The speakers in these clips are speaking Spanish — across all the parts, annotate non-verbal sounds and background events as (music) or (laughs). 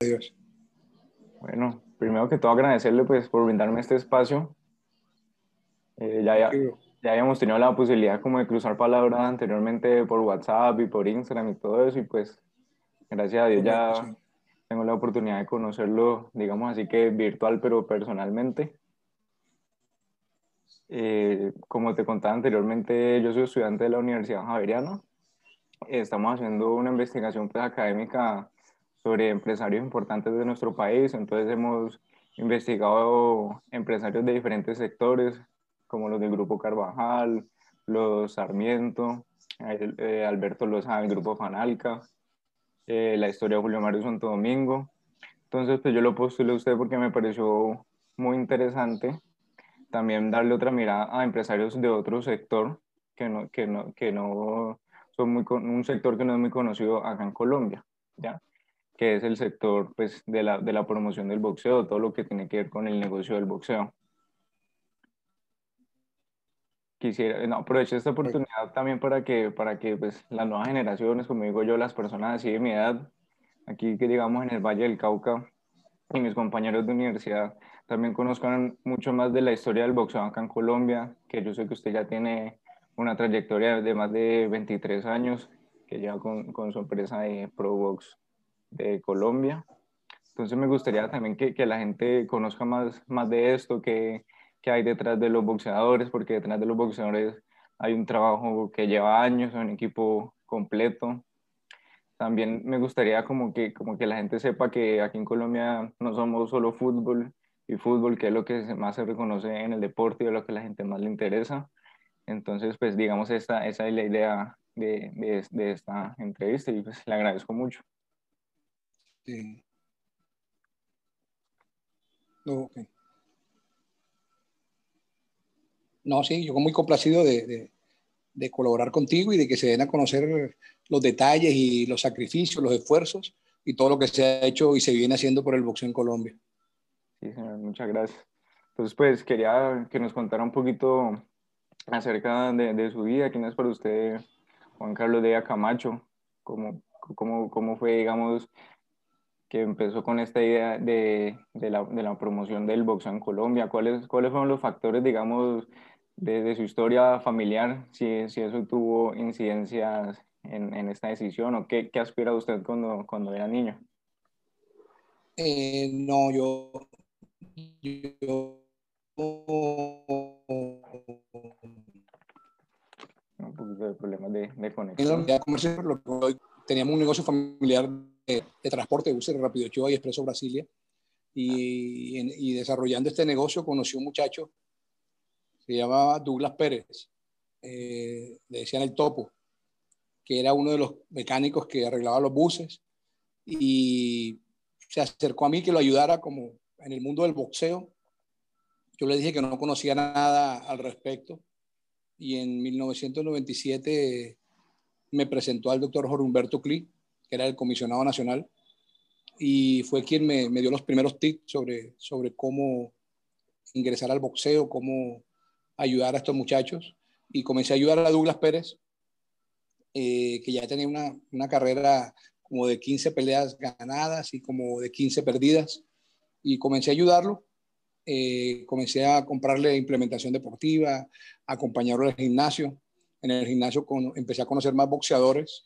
Adiós. Bueno, primero que todo agradecerle pues por brindarme este espacio. Eh, ya, ya, ya, habíamos tenido la posibilidad como de cruzar palabras anteriormente por WhatsApp y por Instagram y todo eso y pues gracias a Dios ya tengo la oportunidad de conocerlo, digamos así que virtual pero personalmente. Eh, como te contaba anteriormente, yo soy estudiante de la Universidad Javeriana. Estamos haciendo una investigación pues, académica sobre empresarios importantes de nuestro país. Entonces hemos investigado empresarios de diferentes sectores, como los del Grupo Carvajal, los Sarmiento, eh, Alberto Lozada del Grupo Fanalca, eh, la historia de Julio Mario Santo Domingo. Entonces, pues yo lo postulé a usted porque me pareció muy interesante también darle otra mirada a empresarios de otro sector que no, que no, que no son muy, un sector que no es muy conocido acá en Colombia, ¿ya? que es el sector pues, de, la, de la promoción del boxeo, todo lo que tiene que ver con el negocio del boxeo. Quisiera, no, aprovecho esta oportunidad también para que, para que pues, las nuevas generaciones, como digo yo, las personas así de mi edad, aquí que digamos en el Valle del Cauca, y mis compañeros de universidad también conozcan mucho más de la historia del boxeo acá en Colombia, que yo sé que usted ya tiene una trayectoria de más de 23 años, que lleva con, con su empresa de ProBox de Colombia. Entonces me gustaría también que, que la gente conozca más, más de esto, que, que hay detrás de los boxeadores, porque detrás de los boxeadores hay un trabajo que lleva años, un equipo completo. También me gustaría como que, como que la gente sepa que aquí en Colombia no somos solo fútbol y fútbol, que es lo que más se reconoce en el deporte y es lo que a la gente más le interesa. Entonces, pues digamos, esta, esa es la idea de, de, de esta entrevista y pues le agradezco mucho. Sí. No, no, sí, yo muy complacido de, de, colaborar contigo y de que se den a conocer los detalles y los sacrificios, los esfuerzos y todo lo que se ha hecho y se viene haciendo por el boxeo en Colombia. Muchas gracias. Entonces, pues quería que nos contara un poquito acerca de, de su vida. ¿Quién es para usted Juan Carlos de Camacho? ¿Cómo, cómo, cómo fue, digamos, que empezó con esta idea de, de, la, de, la, promoción del boxeo en Colombia? ¿Cuáles, cuáles fueron los factores, digamos, de, de su historia familiar, si, si, eso tuvo incidencias en, en esta decisión o qué, qué, aspira usted cuando, cuando era niño? Eh, no, yo, yo un poquito de problemas de, de conexión. Teníamos un negocio familiar de, de transporte de buses Rápido Ochoa y Expreso Brasilia. Y, y, desarrollando este negocio conocí un muchacho, se llamaba Douglas Pérez, eh, le decían el topo, que era uno de los mecánicos que arreglaba los buses y se acercó a mí que lo ayudara como en el mundo del boxeo. Yo le dije que no conocía nada al respecto y en 1997 me presentó al doctor Jorge Humberto Cli, que era el comisionado nacional, y fue quien me, me, dio los primeros tips sobre, sobre cómo ingresar al boxeo, cómo ayudar a estos muchachos. Y comencé a ayudar a Douglas Pérez, eh, que ya tenía una, una, carrera como de 15 peleas ganadas y como de 15 perdidas. Y comencé a ayudarlo. Eh, comencé a comprarle implementación deportiva, a acompañarlo al gimnasio. En el gimnasio con, empecé a conocer más boxeadores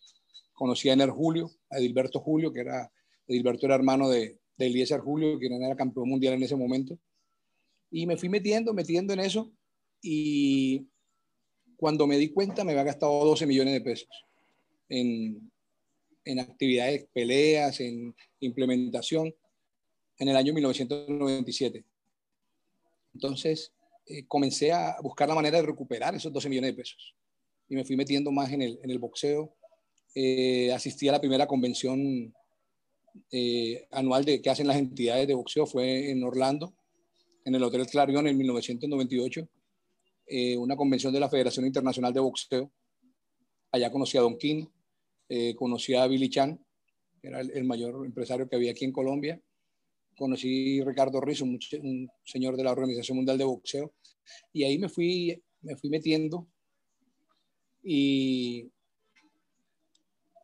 conocí a Ener Julio, a Edilberto Julio, que era, Edilberto era hermano de, de Eliezer Julio, que era campeón mundial en ese momento. Y me fui metiendo, metiendo en eso. Y cuando me di cuenta, me había gastado 12 millones de pesos en, en actividades, peleas, en implementación, en el año 1997. Entonces, eh, comencé a buscar la manera de recuperar esos 12 millones de pesos. Y me fui metiendo más en el, en el boxeo, eh, asistí a la primera convención eh, anual de, que hacen las entidades de boxeo, fue en Orlando, en el Hotel Clarion en 1998, eh, una convención de la Federación Internacional de Boxeo. Allá conocí a Don King, eh, conocí a Billy Chan, que era el, el, mayor empresario que había aquí en Colombia. Conocí a Ricardo Rizzo, un, un señor de la Organización Mundial de Boxeo. Y ahí me fui me fui metiendo y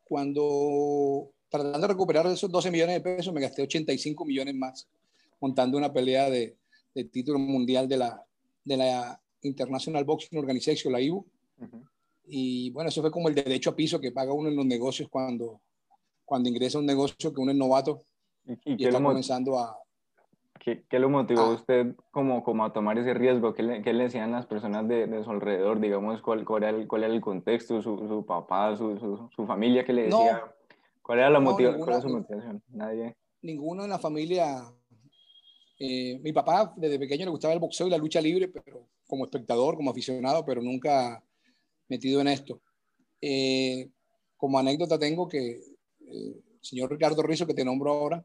cuando tratando de recuperar esos 12 millones de pesos, me gasté 85 millones más montando una pelea de, de título mundial de la, de la International Boxing Organization, la IBU. Y bueno, eso fue como el derecho a piso que paga uno en los negocios cuando, cuando ingresa a un negocio que uno es novato y, está comenzando a... ¿Qué, ¿Qué, lo motivó a usted como, como a tomar ese riesgo? ¿Qué le, qué le decían las personas de, de, su alrededor? Digamos, ¿cuál, cuál, era, el, cuál era el contexto? ¿Su, su papá, su, su, su, familia que le decía? ¿Cuál era la no, ninguna, su motivación? Nadie. Ninguno en la familia. Eh, mi papá desde pequeño le gustaba el boxeo y la lucha libre, pero como espectador, como aficionado, pero nunca metido en esto. Eh, como anécdota tengo que eh, el señor Ricardo Rizzo, que te nombro ahora,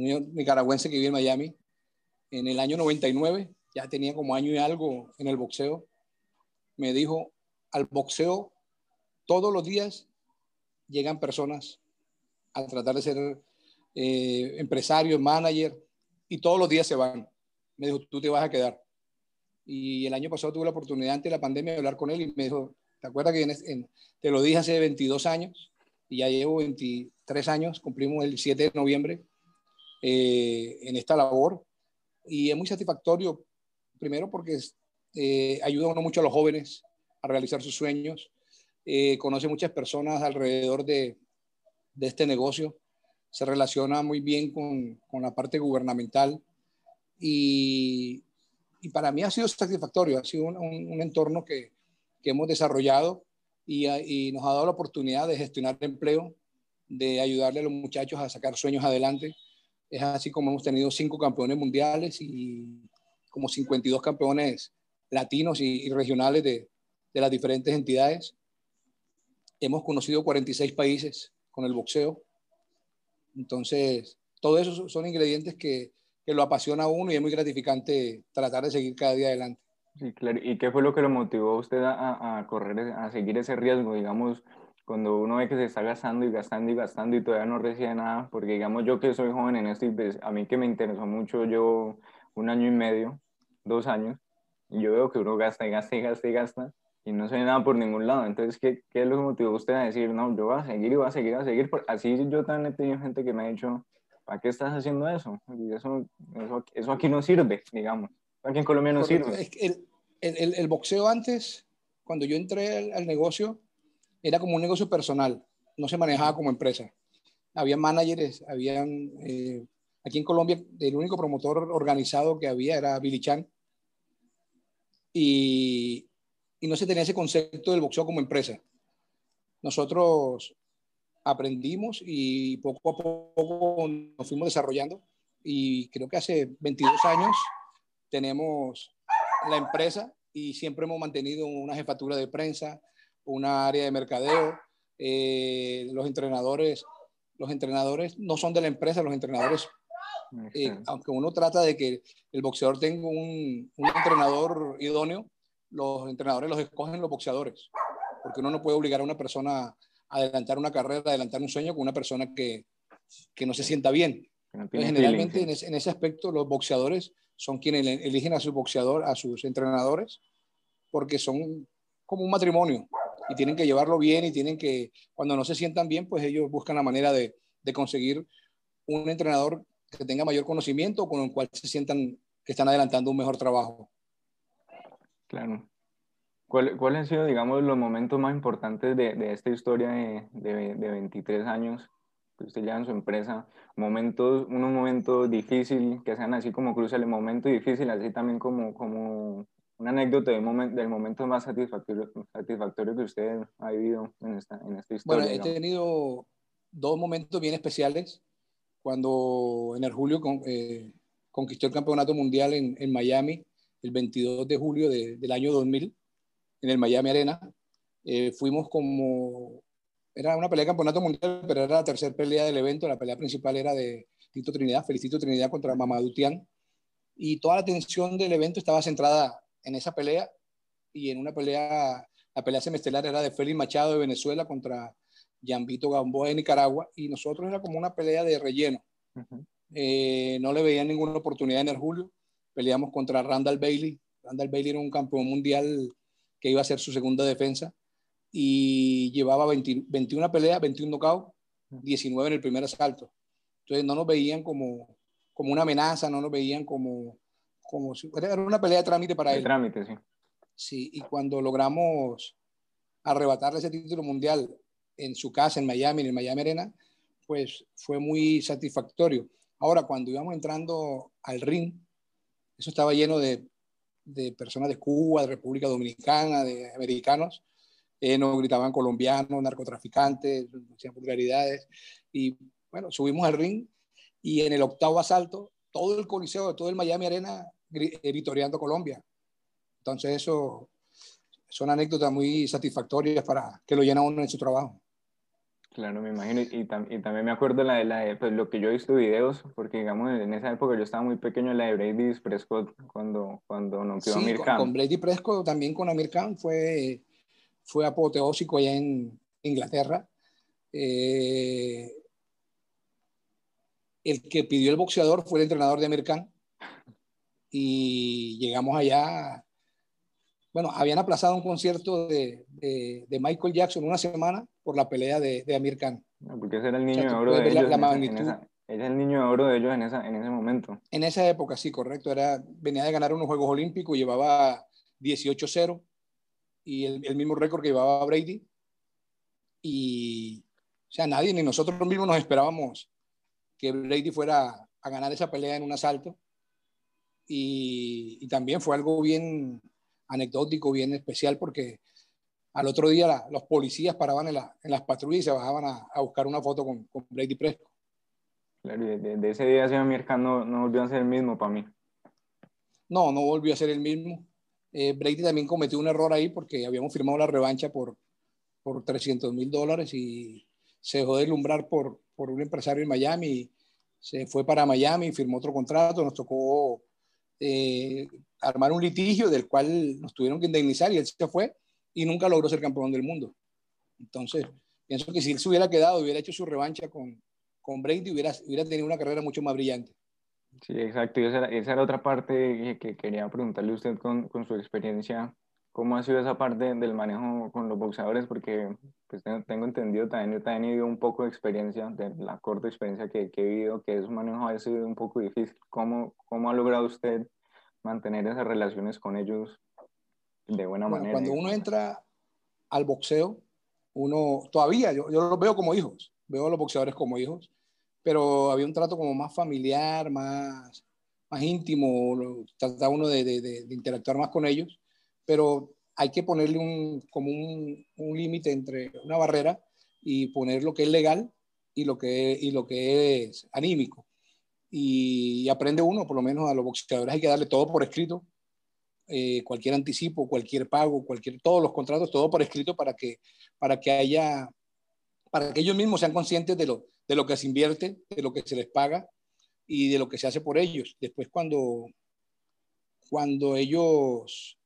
un nicaragüense que vive en Miami, en el año 99, ya tenía como año y algo en el boxeo, me dijo, al boxeo todos los días llegan personas a tratar de ser eh, empresarios, manager, y todos los días se van. Me dijo, tú te vas a quedar. Y el año pasado tuve la oportunidad ante la pandemia de hablar con él y me dijo, ¿te acuerdas que en, te lo dije hace 22 años? Y ya llevo 23 años, cumplimos el 7 de noviembre eh, en esta labor. Y es muy satisfactorio, primero porque eh, ayuda uno mucho a los jóvenes a realizar sus sueños. Eh, conoce muchas personas alrededor de, de, este negocio. Se relaciona muy bien con, con la parte gubernamental. Y, y, para mí ha sido satisfactorio. Ha sido un, un, un entorno que, que, hemos desarrollado y, y nos ha dado la oportunidad de gestionar empleo, de ayudarle a los muchachos a sacar sueños adelante es así como hemos tenido cinco campeones mundiales y como 52 campeones latinos y, regionales de, de, las diferentes entidades. Hemos conocido 46 países con el boxeo. Entonces, todo eso son ingredientes que, que lo apasiona a uno y es muy gratificante tratar de seguir cada día adelante. Sí, claro. ¿Y qué fue lo que lo motivó a usted a, a correr, a seguir ese riesgo? Digamos, cuando uno ve que se está gastando y gastando y gastando y todavía no recibe nada, porque digamos yo que soy joven en esto y pues a mí que me interesó mucho, yo un año y medio, dos años, y yo veo que uno gasta y gasta y gasta y gasta y no se ve nada por ningún lado. Entonces, ¿qué, qué es lo que motivó usted a decir, no, yo voy a seguir y voy a seguir, a seguir? Así yo también he tenido gente que me ha dicho, ¿para qué estás haciendo eso? Y eso, eso, eso aquí no sirve, digamos. Aquí en Colombia no Correcto. sirve. El, el, el, boxeo antes, cuando yo entré al, al negocio, era como un negocio personal, no se manejaba como empresa. Había managers, habían, eh, aquí en Colombia, el único promotor organizado que había era Billy Chan. Y, y no se tenía ese concepto del boxeo como empresa. Nosotros aprendimos y poco a poco nos fuimos desarrollando y creo que hace 22 años tenemos la empresa y siempre hemos mantenido una jefatura de prensa, una área de mercadeo. Eh, los entrenadores, los entrenadores no son de la empresa, los entrenadores, eh, aunque uno trata de que el boxeador tenga un, un, entrenador idóneo, los entrenadores los escogen los boxeadores, porque uno no puede obligar a una persona a adelantar una carrera, a adelantar un sueño con una persona que, que no se sienta bien. generalmente en ese, en ese, aspecto los boxeadores son quienes eligen a su boxeador, a sus entrenadores, porque son como un matrimonio y tienen que llevarlo bien y tienen que, cuando no se sientan bien, pues ellos buscan la manera de, de conseguir un entrenador que tenga mayor conocimiento con el cual se sientan que están adelantando un mejor trabajo. Claro. ¿Cuáles cuál han sido, digamos, los momentos más importantes de, de esta historia de, de, de, 23 años que usted lleva en su empresa? Momentos, unos momentos difíciles, que sean así como cruciales, momentos difíciles, así también como, como una anécdota del, momento, del momento más satisfactorio, satisfactorio que usted ha vivido en esta, en esta historia. Bueno, he tenido dos momentos bien especiales. Cuando en el julio con, eh, conquistó el campeonato mundial en, en, Miami, el 22 de julio de, del año 2000, en el Miami Arena. Eh, fuimos como, era una pelea de campeonato mundial, pero era la tercera pelea del evento. La pelea principal era de Tito Trinidad, Felicito Trinidad contra Mamadou Tian. Y toda la atención del evento estaba centrada en esa pelea y en una pelea, la pelea semestral era de Félix Machado de Venezuela contra Vito Gamboa de Nicaragua y nosotros era como una pelea de relleno. Uh -huh. eh, no le veían ninguna oportunidad en el julio. Peleamos contra Randall Bailey. Randall Bailey era un campeón mundial que iba a ser su segunda defensa y llevaba 21 peleas, 21 knockouts, 19 en el primer asalto. Entonces no nos veían como, como una amenaza, no nos veían como, como si era una pelea de trámite para De él. trámite, sí. Sí, y cuando logramos arrebatarle ese título mundial en su casa, en Miami, en el Miami Arena, pues fue muy satisfactorio. Ahora, cuando íbamos entrando al ring, eso estaba lleno de, de personas de Cuba, de República Dominicana, de americanos, eh, nos gritaban colombianos, narcotraficantes, hacían vulgaridades, y bueno, subimos al ring y en el octavo asalto, todo el coliseo, todo el Miami Arena vitoreando a Colombia. Entonces eso son anécdotas muy satisfactorias para que lo llena uno en su trabajo. Claro, me imagino. Y, tam- y también me acuerdo la de, la de, pues, lo que yo he visto videos, porque digamos en esa época yo estaba muy pequeño, la de Brady Prescott, cuando, cuando noqueó a Sí, Amir con, Khan. con Brady Prescott, también con Amir Khan, fue, fue apoteósico allá en Inglaterra. Eh, el que pidió el boxeador fue el entrenador de Amir Khan. Y llegamos allá. Bueno, habían aplazado un concierto de, de- de Michael Jackson una semana por la pelea de, de Amir Khan. Porque ese era el niño sea, de oro de la- ellos. la en esa- el niño de oro de ellos en, esa, en ese momento. En esa época, sí, correcto. Era, venía de ganar unos Juegos Olímpicos, llevaba 18-0 y el, el mismo récord que llevaba Brady. Y, o sea, nadie, ni nosotros mismos nos esperábamos que Brady fuera a ganar esa pelea en un asalto. Y, y también fue algo bien anecdótico, bien especial, porque al otro día la- los policías paraban en, la- en las patrullas y se bajaban a, a buscar una foto con, con Brady Prescott. Claro, y de, de- de ese día Amir Khan no, no volvió a ser el mismo para mí. No, no volvió a ser el mismo. Eh, Brady también cometió un error ahí porque habíamos firmado la revancha por, por 300 mil dólares y se dejó deslumbrar por, por un empresario en Miami. Se fue para Miami, firmó otro contrato, nos tocó eh, armar un litigio del cual nos tuvieron que indemnizar y él se fue y nunca logró ser campeón del mundo. Entonces, pienso que si él se hubiera quedado, hubiera hecho su revancha con, con Brady, hubiera, hubiera tenido una carrera mucho más brillante. Sí, exacto. Y esa era, otra parte que, que quería preguntarle a usted con, con su experiencia. ¿Cómo ha sido esa parte del manejo con los boxeadores? Porque pues, tengo, entendido también, yo también he vivido un poco de experiencia, de la corta experiencia que, que he vivido, que ese manejo ha sido un poco difícil. ¿Cómo, cómo ha logrado usted mantener esas relaciones con ellos de buena Bueno, manera? cuando uno entra al boxeo, uno todavía, yo, yo los veo como hijos, veo a los boxeadores como hijos, pero había un trato como más familiar, más, más íntimo, trataba uno de- de- de interactuar más con ellos, pero hay que ponerle un, como un, un límite entre una barrera y poner lo que es legal y lo que, y lo que es anímico. Y, aprende uno, por lo menos a los boxeadores hay que darle todo por escrito, eh, cualquier anticipo, cualquier pago, cualquier, todos los contratos, todo por escrito para que, para que haya, para que ellos mismos sean conscientes de lo, de lo que se invierte, de lo que se les paga y de lo que se hace por ellos. Después cuando, cuando ellos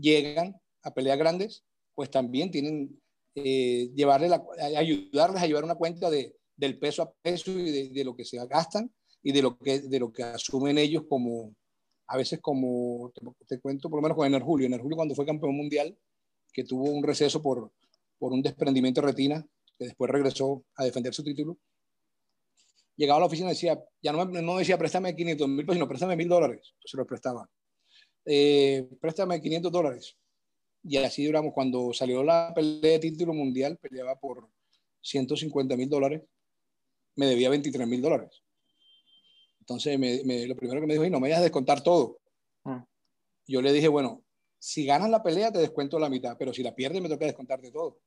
llegan a peleas grandes, pues también tienen eh, llevarle ayudarles a llevar una cuenta de, del peso a peso y de, lo que se gastan y de lo que, de lo que asumen ellos como, a veces como, te, cuento por lo menos con Ener Julio. Ener Julio cuando fue campeón mundial, que tuvo un receso por, por un desprendimiento de retina, que después regresó a defender su título, llegaba a la oficina y decía, ya no, me, no decía préstame 500 mil pesos, sino préstame mil dólares. Se lo prestaba. Eh, préstame 500 dólares. Y así duramos. Cuando salió la pelea de título mundial, peleaba por 150 mil dólares, me debía 23 mil dólares. Entonces, me, me, lo primero que me dijo, y no me vayas a descontar todo. Ah. Yo le dije, bueno, si ganas la pelea, te descuento la mitad, pero si la pierdes, me toca descontarte todo.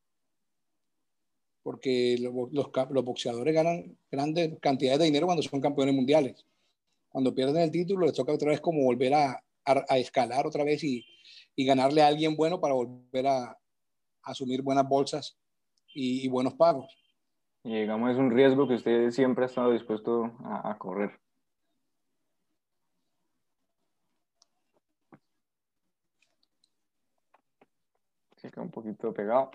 Porque los, los, los boxeadores ganan grandes cantidades de dinero cuando son campeones mundiales. Cuando pierden el título, les toca otra vez como volver a, a, a escalar otra vez y, y, ganarle a alguien bueno para volver a, a asumir buenas bolsas y, y, buenos pagos. Y digamos, es un riesgo que usted siempre ha estado dispuesto a, a correr. Se queda un poquito pegado.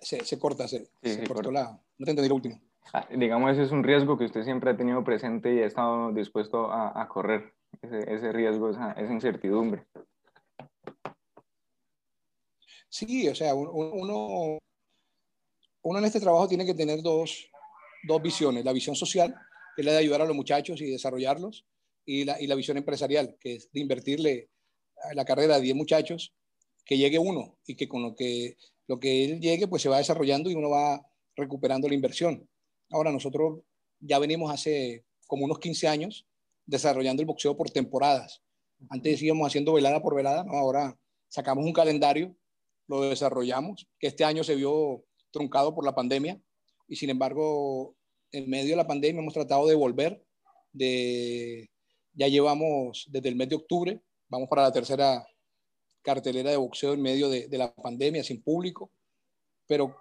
Se, se corta, se, sí, se cortó corta. la... No te entendí lo último. Ah, digamos, ese es un riesgo que usted siempre ha tenido presente y ha estado dispuesto a, a correr. Ese, riesgo, esa, esa incertidumbre. Sí, o sea, uno, uno en este trabajo tiene que tener dos, dos visiones. La visión social, que es la de ayudar a los muchachos y desarrollarlos, y la, y la visión empresarial, que es de invertirle la carrera de 10 muchachos, que llegue uno y que con lo que, lo que él llegue, pues se va desarrollando y uno va recuperando la inversión. Ahora, nosotros ya venimos hace como unos 15 años desarrollando el boxeo por temporadas. Antes íbamos haciendo velada por velada, ¿no? ahora sacamos un calendario, lo desarrollamos, que este año se vio truncado por la pandemia y sin embargo, en medio de la pandemia hemos tratado de volver, de, ya llevamos desde el mes de octubre, vamos para la tercera cartelera de boxeo en medio de, de la pandemia, sin público, pero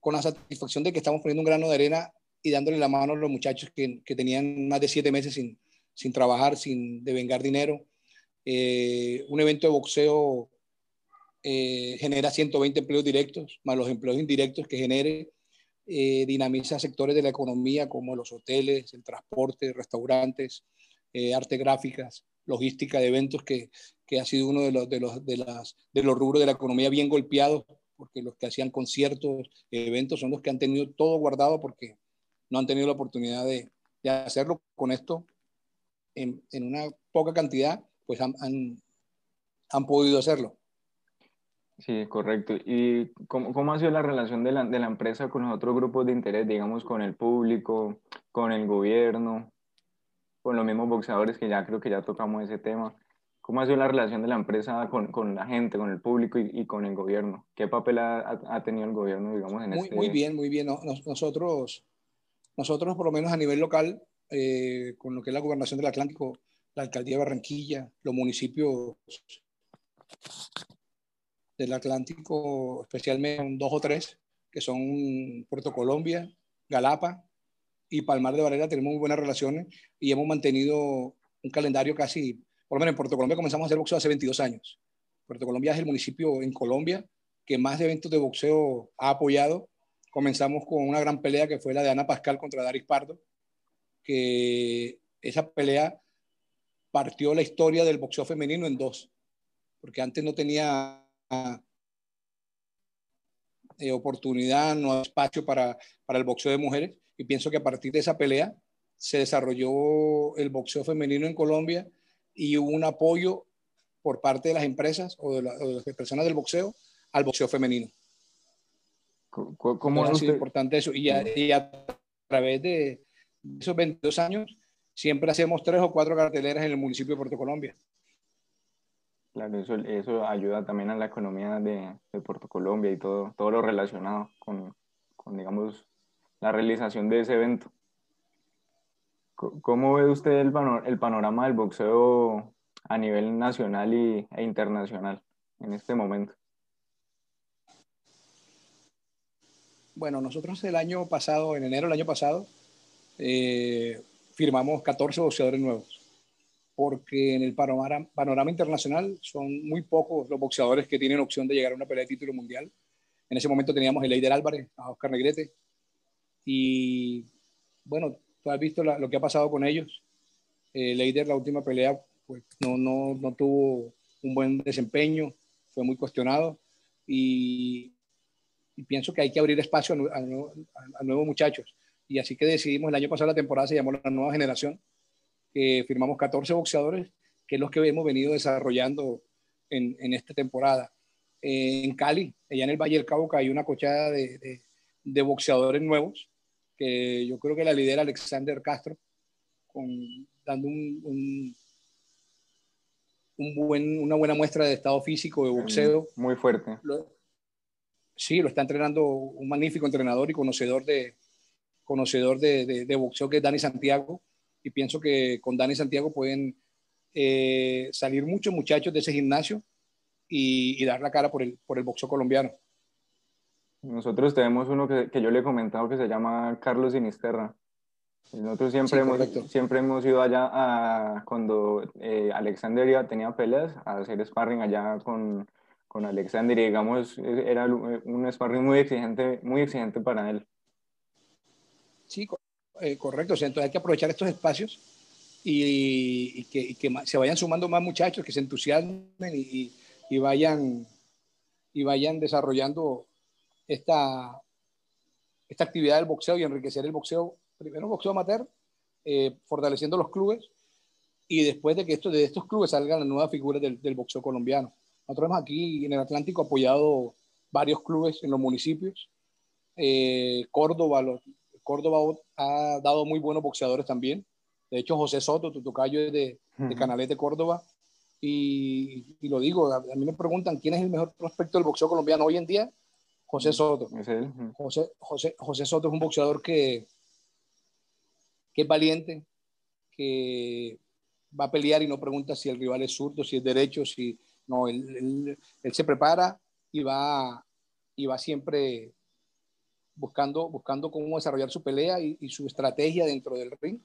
con la satisfacción de que estamos poniendo un grano de arena y dándole la mano a los muchachos que, que tenían más de siete meses sin, sin trabajar, sin devengar dinero. Eh, un evento de boxeo eh, genera 120 empleos directos, más los empleos indirectos que genere, eh, dinamiza sectores de la economía como los hoteles, el transporte, restaurantes, arte gráficas, logística de eventos, que, que ha sido uno de los, de, los, de, las, de los rubros de la economía bien golpeados, porque los que hacían conciertos, eventos, son los que han tenido todo guardado porque no han tenido la oportunidad de, de hacerlo. Con esto en, en una poca cantidad, pues han, han, han, podido hacerlo. Sí, correcto. ¿Y cómo, cómo ha sido la relación de la, de la, empresa con los otros grupos de interés, digamos, con el público, con el gobierno, con los mismos boxeadores, que ya creo que ya tocamos ese tema? ¿Cómo ha sido la relación de la empresa con, con la gente, con el público y, y, con el gobierno? ¿Qué papel ha, ha, tenido el gobierno, digamos, en muy, este...? Muy bien, muy bien. Nosotros, nosotros, por lo menos a nivel local, eh, con lo que es la gobernación del Atlántico, la alcaldía de Barranquilla, los municipios del Atlántico, especialmente dos o tres, que son Puerto Colombia, Galapa y Palmar de Varela, tenemos muy buenas relaciones y hemos mantenido un calendario casi, por lo menos en Puerto Colombia comenzamos a hacer boxeo hace 22 años. Puerto Colombia es el municipio en Colombia que más eventos de boxeo ha apoyado. Comenzamos con una gran pelea que fue la de Ana Pascal contra Daris Pardo, que esa pelea partió la historia del boxeo femenino en dos, porque antes no tenía eh, oportunidad, no había espacio para, para el boxeo de mujeres, y pienso que a partir de esa pelea se desarrolló el boxeo femenino en Colombia y hubo un apoyo por parte de las empresas o de, la, o de las personas del boxeo al boxeo femenino. ¿Cómo es importante eso? Y a, y a través de, esos 22 años, siempre hacemos tres o cuatro carteleras en el municipio de Puerto Colombia. Claro, eso, eso ayuda también a la economía de, de Puerto Colombia y todo, todo lo relacionado con, con, digamos, la realización de ese evento. ¿Cómo ve usted el, el panorama del boxeo a nivel nacional y, e internacional en este momento? Bueno, nosotros el año pasado, en enero del año pasado, eh, firmamos 14 boxeadores nuevos, porque en el panorama, panorama, internacional son muy pocos los boxeadores que tienen opción de llegar a una pelea de título mundial. En ese momento teníamos a Leider Álvarez, a Oscar Negrete, y bueno, tú has visto la, lo que ha pasado con ellos. Eh, Leider, la última pelea, pues no, no, no tuvo un buen desempeño, fue muy cuestionado, y, y pienso que hay que abrir espacio a, a, a nuevos muchachos y así que decidimos, el año pasado la temporada se llamó La Nueva Generación, que firmamos 14 boxeadores, que es los que hemos venido desarrollando en, en esta temporada. Eh, en Cali, allá en el Valle del Cauca, hay una cochada de, de, de, boxeadores nuevos, que yo creo que la lidera Alexander Castro, con, dando un, un, un buen, una buena muestra de estado físico, de boxeo. Muy fuerte. Lo, sí, lo está entrenando un magnífico entrenador y conocedor de, conocedor de, de, de, boxeo que es Dani Santiago y pienso que con Dani Santiago pueden eh, salir muchos muchachos de ese gimnasio y, y, dar la cara por el, por el boxeo colombiano. Nosotros tenemos uno que, que yo le he comentado que se llama Carlos Sinisterra. Nosotros siempre, sí, hemos, siempre hemos ido allá a, cuando eh, Alexander tenía peleas a hacer sparring allá con, con Alexander y digamos era un sparring muy exigente, muy exigente para él. Sí, eh, correcto. O entonces hay que aprovechar estos espacios y, que, se vayan sumando más muchachos, que se entusiasmen y, vayan y vayan desarrollando esta, esta actividad del boxeo y enriquecer el boxeo, primero boxeo amateur, eh, fortaleciendo los clubes y después de que esto, de estos clubes salgan las nuevas figuras del, del boxeo colombiano. Nosotros hemos aquí en el Atlántico apoyado varios clubes en los municipios. Eh, Córdoba, los, Córdoba ha dado muy buenos boxeadores también. De hecho, José Soto, tu tocayo de, de Canalete, Córdoba. Y, y, lo digo, a, mí me preguntan quién es el mejor prospecto del boxeo colombiano hoy en día. José Soto. José, José, José Soto es un boxeador que, que es valiente, que va a pelear y no pregunta si el rival es zurdo, si es derecho, si no, él, él, se prepara y va, y va siempre buscando, buscando cómo desarrollar su pelea y, y, su estrategia dentro del ring.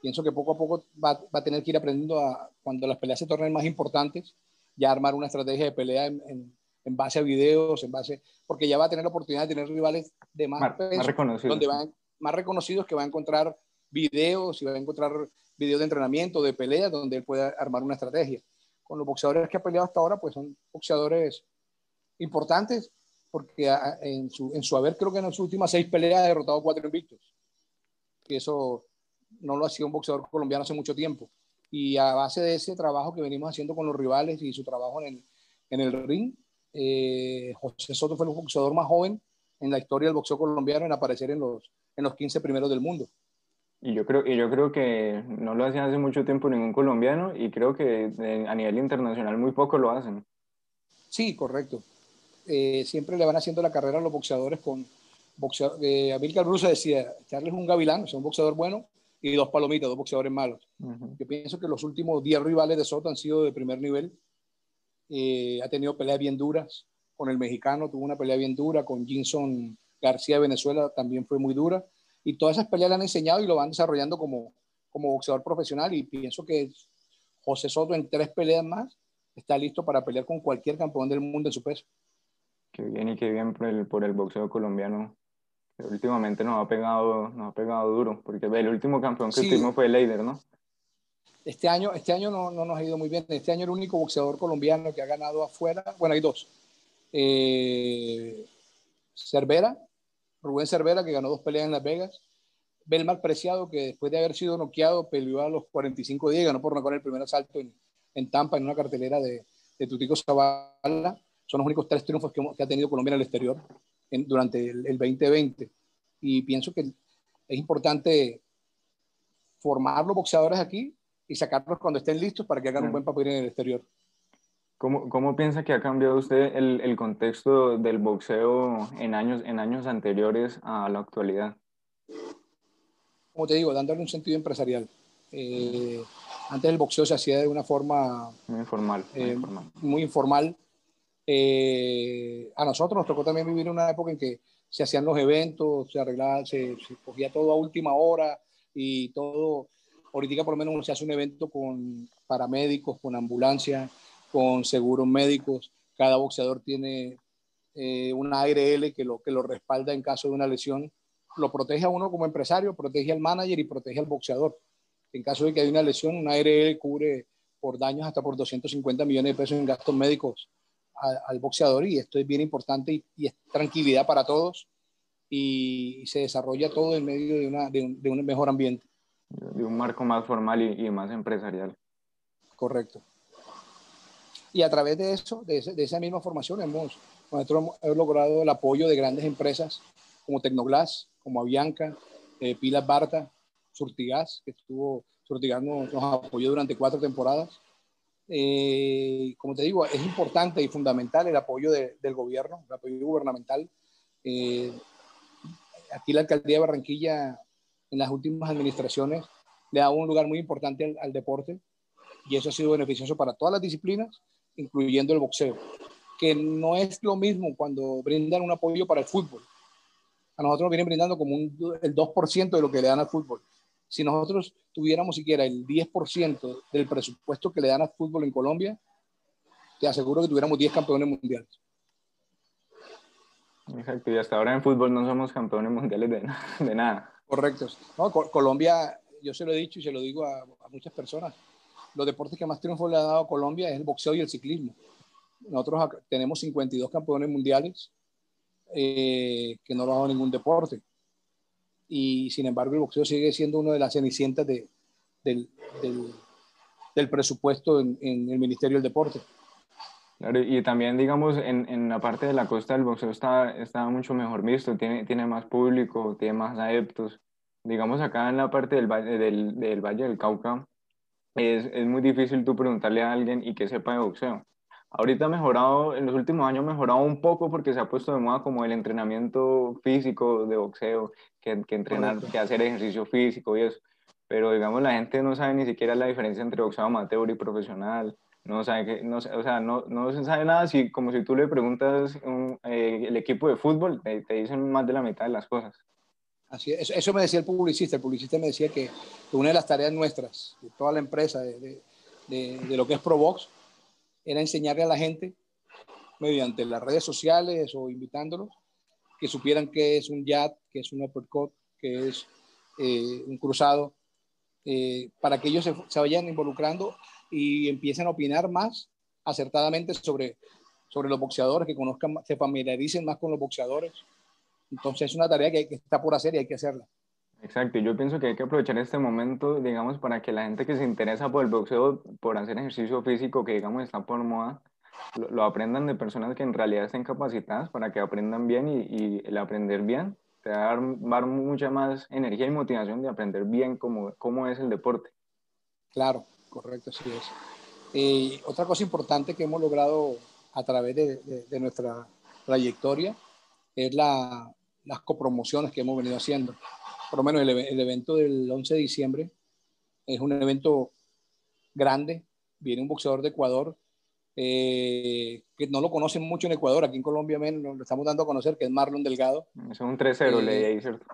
Pienso que poco a poco va, va, a tener que ir aprendiendo a, cuando las peleas se tornen más importantes, ya armar una estrategia de pelea en, en, en base a videos, en base, porque ya va a tener la oportunidad de tener rivales de más, más, peso, más reconocidos. donde van, más reconocidos que va a encontrar videos y va a encontrar videos de entrenamiento, de pelea, donde él pueda armar una estrategia. Con los boxeadores que ha peleado hasta ahora, pues son boxeadores importantes, porque en su, en su haber creo que en sus últimas seis peleas ha derrotado cuatro invictos. Y eso no lo hacía un boxeador colombiano hace mucho tiempo. Y a base de ese trabajo que venimos haciendo con los rivales y su trabajo en el, en el ring, eh, José Soto fue el boxeador más joven en la historia del boxeo colombiano en aparecer en los, en los 15 primeros del mundo. Y yo, creo, y yo creo que no lo hacía hace mucho tiempo ningún colombiano y creo que a nivel internacional muy poco lo hacen. Sí, correcto. Eh, siempre le van haciendo la carrera a los boxeadores con boxeador, eh, Amílcar Bruce decía, Charles es un gavilán, es un boxeador bueno y dos palomitas, dos boxeadores malos. Uh -huh. Yo pienso que los últimos 10 rivales de Soto han sido de primer nivel. Eh, ha tenido peleas bien duras con el mexicano, tuvo una pelea bien dura, con Jinson García de Venezuela también fue muy dura y todas esas peleas le han enseñado y lo van desarrollando como, como boxeador profesional y pienso que José Soto en tres peleas más está listo para pelear con cualquier campeón del mundo en su peso. Qué bien y qué bien por el, por el boxeo colombiano. Que últimamente nos ha pegado, nos ha pegado duro, porque el último campeón que sí. tuvimos fue Leider, ¿no? Este año, este año no, no, nos ha ido muy bien. Este año el único boxeador colombiano que ha ganado afuera, bueno, hay dos. Eh, Cervera, Rubén Cervera, que ganó dos peleas en Las Vegas. Belmar Preciado, que después de haber sido noqueado, peleó a los 45 días, ganó por noquear el primer asalto en, en, Tampa, en una cartelera de, de Tutico Zavala. Son los únicos tres triunfos que, que ha tenido Colombia en el exterior en, durante el, el, 2020. Y pienso que es importante formar los boxeadores aquí y sacarlos cuando estén listos para que hagan un buen papel en el exterior. ¿Cómo, ¿Cómo, piensa que ha cambiado usted el, el, contexto del boxeo en años, en años anteriores a la actualidad? Como te digo, dándole un sentido empresarial. Eh, antes el boxeo se hacía de una forma muy informal. Muy eh, informal. Muy informal. Eh, a nosotros nos tocó también vivir una época en que se hacían los eventos, se arreglaba, se, se cogía todo a última hora y todo. Ahorita por lo menos se hace un evento con paramédicos, con ambulancia, con seguros médicos. Cada boxeador tiene eh, una ARL que lo, que lo respalda en caso de una lesión. Lo protege a uno como empresario, protege al manager y protege al boxeador. En caso de que haya una lesión, una ARL cubre por daños hasta por 250 millones de pesos en gastos médicos a, al boxeador y esto es bien importante y, y, es tranquilidad para todos y, se desarrolla todo en medio de, una, de, un, de un mejor ambiente. De un marco más formal y, y más empresarial. Correcto. Y a través de eso, de, ese, de esa misma formación, hemos, nosotros hemos logrado el apoyo de grandes empresas como Tecnoglass, como Avianca, eh, Pilas Barta, Surtigas, que estuvo, Surtigas nos, nos apoyó durante cuatro temporadas. Eh, como te digo, es importante y fundamental el apoyo de, del gobierno, el apoyo gubernamental. Eh, aquí la alcaldía de Barranquilla, en las últimas administraciones, le dado un lugar muy importante al, al deporte y eso ha sido beneficioso para todas las disciplinas incluyendo el boxeo, que no es lo mismo cuando brindan un apoyo para el fútbol. A nosotros nos vienen brindando como un, el 2% de lo que le dan al fútbol. Si nosotros tuviéramos siquiera el 10% del presupuesto que le dan al fútbol en Colombia, te aseguro que tuviéramos 10 campeones mundiales. Exacto, y hasta ahora en fútbol no somos campeones mundiales de, (laughs) de nada. Correcto. No, Colombia, yo se lo he dicho y se lo digo a, a muchas personas, los deportes que más triunfo le ha dado a Colombia es el boxeo y el ciclismo. nosotros tenemos 52 campeones mundiales eh, que no lo han ningún deporte. Y sin embargo, el boxeo sigue siendo una de las cenicientas de, del, del, presupuesto en, en, el Ministerio del Deporte. Y también, digamos, en, en, la parte de la costa el boxeo está, está mucho mejor visto, tiene, tiene más público, tiene más adeptos. Digamos, acá en la parte del, del, del Valle del Cauca, es, es, muy difícil tú preguntarle a alguien y que sepa de boxeo. Ahorita ha mejorado, en los últimos años ha mejorado un poco porque se ha puesto de moda como el entrenamiento físico de boxeo, que, que entrenar, que hacer ejercicio físico y eso. Pero digamos, la gente no sabe ni siquiera la diferencia entre boxeo amateur y profesional. No sabe que, no, o sea, no, no se sabe nada si, como si tú le preguntas un, eh, el equipo de fútbol, te, te, dicen más de la mitad de las cosas. Así es, eso me decía el publicista. El publicista me decía que una de las tareas nuestras, de toda la empresa, de, de, de, de lo que es ProBox, era enseñarle a la gente mediante las redes sociales o invitándolos que supieran qué es un jab, qué es un uppercut, qué es eh, un cruzado, eh, para que ellos se, vayan involucrando y empiecen a opinar más acertadamente sobre, sobre los boxeadores, que conozcan, se familiaricen más con los boxeadores. Entonces es una tarea que está por hacer y hay que hacerla. Exacto, yo pienso que hay que aprovechar este momento, digamos, para que la gente que se interesa por el boxeo, por hacer ejercicio físico, que digamos está por moda, lo, lo aprendan de personas que en realidad estén capacitadas para que aprendan bien y, y el aprender bien te va a dar, dar, mucha más energía y motivación de aprender bien cómo, cómo es el deporte. Claro, correcto, así es. Eh, otra cosa importante que hemos logrado a través de, de, de nuestra trayectoria es la, las copromociones que hemos venido haciendo por lo menos el, el, evento del 11 de diciembre es un evento grande. Viene un boxeador de Ecuador eh, que no lo conocen mucho en Ecuador, aquí en Colombia menos, lo estamos dando a conocer, que es Marlon Delgado. Es un 3-0, eh, leí ahí, ¿cierto?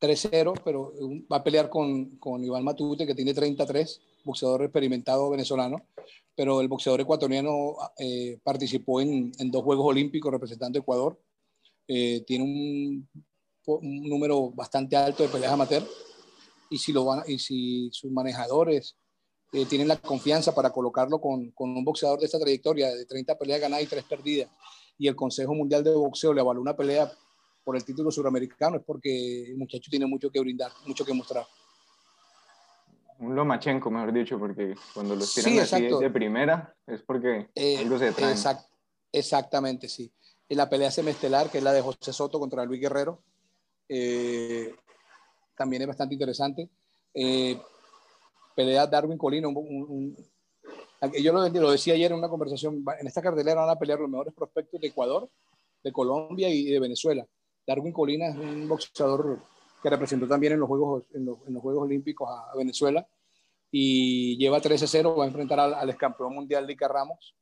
3-0, pero va a pelear con, con Iván Matute, que tiene 33, boxeador experimentado venezolano, pero el boxeador ecuatoriano eh, participó en, en, dos Juegos Olímpicos representando a Ecuador. Eh, tiene un un número bastante alto de peleas amateur y si, lo van, y si sus manejadores eh, tienen la confianza para colocarlo con, con, un boxeador de esta trayectoria de 30 peleas ganadas y 3 perdidas y el Consejo Mundial de Boxeo le avaló una pelea por el título suramericano es porque el muchacho tiene mucho que brindar, mucho que mostrar. Un Lomachenko, mejor dicho, porque cuando los tiran sí, así de primera es porque eh, algo se traen. Exact, exactamente, sí. En la pelea semestelar, que es la de José Soto contra Luis Guerrero, eh, también es bastante interesante. Eh, pelea Darwin Colina, un, un, un, yo lo, lo, decía ayer en una conversación, en esta cartelera van a pelear los mejores prospectos de Ecuador, de Colombia y de Venezuela. Darwin Colina es un boxeador que representó también en los Juegos, en los, en los Juegos Olímpicos a, a, Venezuela y lleva 13-0, va a enfrentar al, al campeón mundial Lica Ramos,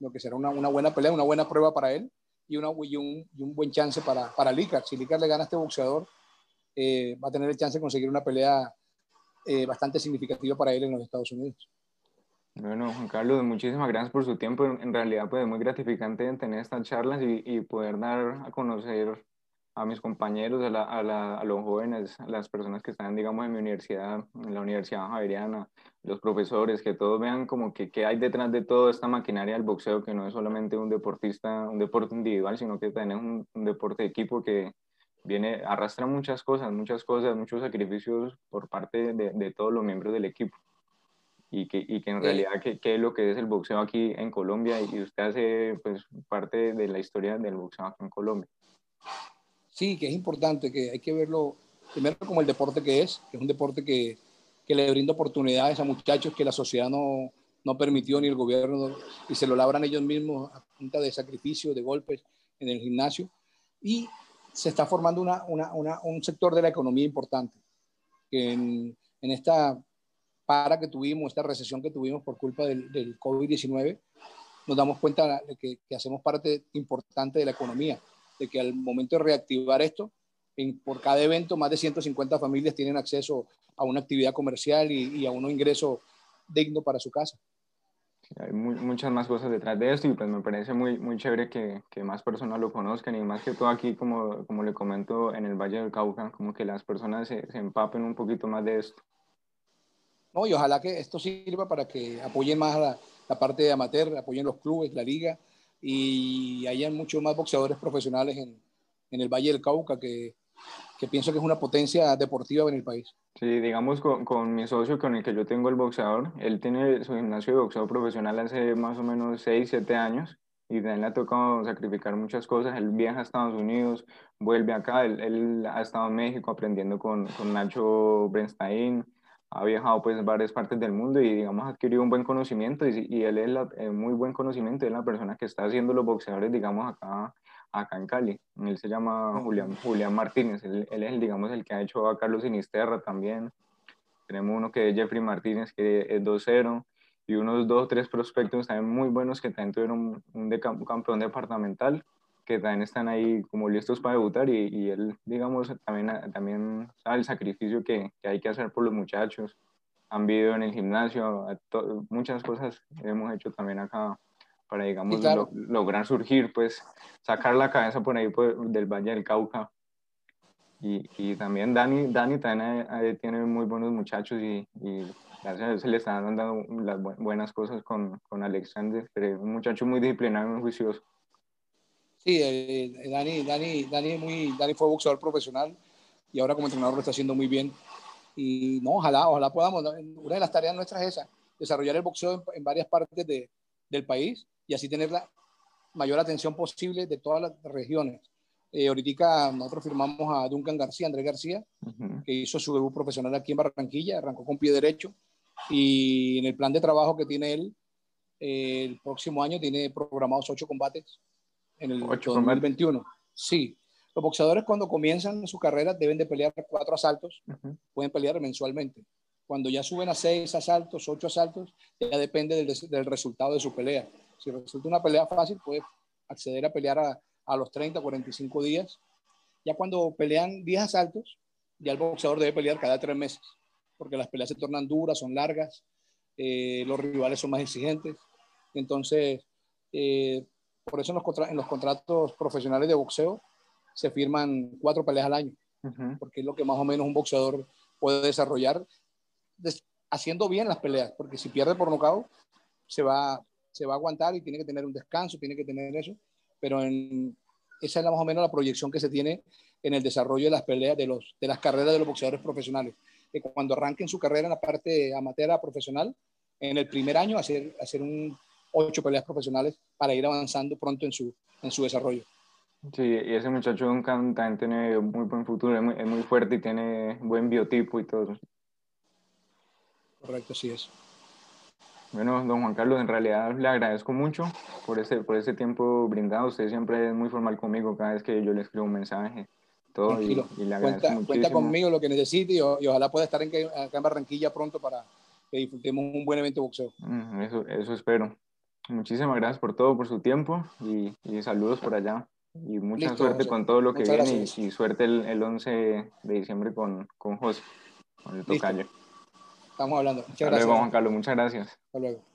lo que será una, una buena pelea, una buena prueba para él y, una, y, un, y un buen chance para, para Licar. Si Licar le gana a este boxeador, eh, va a tener el chance de conseguir una pelea eh, bastante significativa para él en los Estados Unidos. Bueno, Juan Carlos, muchísimas gracias por su tiempo. En realidad, pues es muy gratificante tener estas charlas y, y poder dar a conocer a mis compañeros, a, la, a, la, a, los jóvenes, a las personas que están, digamos, en mi universidad, en la Universidad Javeriana, los profesores, que todos vean como que qué hay detrás de toda esta maquinaria del boxeo, que no es solamente un deportista, un deporte individual, sino que también es un, un deporte de equipo que viene, arrastra muchas cosas, muchas cosas, muchos sacrificios por parte de, de todos los miembros del equipo. Y que, y que en realidad, ¿qué, ¿qué, es lo que es el boxeo aquí en Colombia? Y usted hace, pues, parte de la historia del boxeo aquí en Colombia. Sí, que es importante, que hay que verlo primero como el deporte que es, que es un deporte que, que le brinda oportunidades a muchachos que la sociedad no, no permitió ni el gobierno y se lo labran ellos mismos a punta de sacrificios, de golpes en el gimnasio. Y se está formando una, una, una, un sector de la economía importante, que en, en, esta para que tuvimos, esta recesión que tuvimos por culpa del, del COVID-19, nos damos cuenta de que, que hacemos parte importante de la economía de que al momento de reactivar esto, en, por cada evento más de 150 familias tienen acceso a una actividad comercial y, y a un ingreso digno para su casa. Hay muy, muchas más cosas detrás de esto y pues me parece muy, muy chévere que, que, más personas lo conozcan y más que todo aquí, como, como le comento, en el Valle del Cauca, como que las personas se, se empapen un poquito más de esto. No, y ojalá que esto sirva para que apoyen más la, la parte de amateur, apoyen los clubes, la liga, y hay muchos más boxeadores profesionales en, en el Valle del Cauca que, que, pienso que es una potencia deportiva en el país. Sí, digamos con, con, mi socio con el que yo tengo el boxeador, él tiene su gimnasio de boxeo profesional hace más o menos 6, 7 años y de él le ha tocado sacrificar muchas cosas. Él viaja a Estados Unidos, vuelve acá, él, él ha estado en México aprendiendo con, con Nacho Brenstein, ha viajado pues en varias partes del mundo y digamos ha adquirido un buen conocimiento y, y él es la, muy buen conocimiento, es la persona que está haciendo los boxeadores digamos acá, acá en Cali. Él se llama Julián, Julián Martínez, él, él es el, digamos el que ha hecho a Carlos Sinisterra también. Tenemos uno que es Jeffrey Martínez que es 2-0 y unos dos o tres prospectos también muy buenos que también tuvieron un, de, un campeón departamental que también están ahí como listos para debutar y, y él, digamos, también, también sabe el sacrificio que, que, hay que hacer por los muchachos. Han vivido en el gimnasio, muchas cosas hemos hecho también acá para, digamos, lograr surgir, pues, sacar la cabeza por ahí del Valle del Cauca. Y, y también Dani, Dani también tiene muy buenos muchachos y, y gracias se le están dando las buenas cosas con, con Alexander, pero un muchacho muy disciplinado y muy juicioso. Sí, eh, eh, Dani, Dani, Dani, muy, Dani fue boxeador profesional y ahora como entrenador lo está haciendo muy bien. Y no, ojalá, ojalá podamos, una de las tareas nuestras es esa, desarrollar el boxeo en, varias partes de, del país y así tener la mayor atención posible de todas las regiones. Eh, ahorita nosotros firmamos a Duncan García, Andrés García, que hizo su debut profesional aquí en Barranquilla, arrancó con pie derecho y en el plan de trabajo que tiene él, el próximo año tiene programados ocho combates en el 2021. Sí. Los boxeadores cuando comienzan su carrera deben de pelear cuatro asaltos, pueden pelear mensualmente. Cuando ya suben a seis asaltos, ocho asaltos, ya depende del, del resultado de su pelea. Si resulta una pelea fácil, puede acceder a pelear a, a los 30, 45 días. Ya cuando pelean 10 asaltos, ya el boxeador debe pelear cada tres meses, porque las peleas se tornan duras, son largas, eh, los rivales son más exigentes. Entonces, eh, por eso en los, contratos profesionales de boxeo se firman cuatro peleas al año, porque es lo que más o menos un boxeador puede desarrollar haciendo bien las peleas, porque si pierde por nocaut, se va, se va a aguantar y tiene que tener un descanso, tiene que tener eso, pero en, esa es más o menos la proyección que se tiene en el desarrollo de las peleas, de, los, de las carreras de los boxeadores profesionales, que cuando arranquen su carrera en la parte amateur a profesional, en el primer año hacer, hacer un ocho peleas profesionales para ir avanzando pronto en su, en su desarrollo. Sí, y ese muchacho Duncan también tiene muy buen futuro, es muy, es muy, fuerte y tiene buen biotipo y todo. Correcto, sí es. Bueno, don Juan Carlos, en realidad le agradezco mucho por ese, por ese tiempo brindado. Usted siempre es muy formal conmigo cada vez que yo le escribo un mensaje. Todo, y, y, le agradezco cuenta, cuenta, conmigo lo que necesite y, y ojalá pueda estar en, acá en Barranquilla pronto para que disfrutemos un buen evento de boxeo. Mm, eso, eso espero. Muchísimas gracias por todo, por su tiempo y, saludos por allá. Y mucha suerte con todo lo que viene y, suerte el, el, 11 de diciembre con, con José, con el tocayo. Estamos hablando. Muchas gracias. Juan Carlos. Muchas gracias. Hasta luego.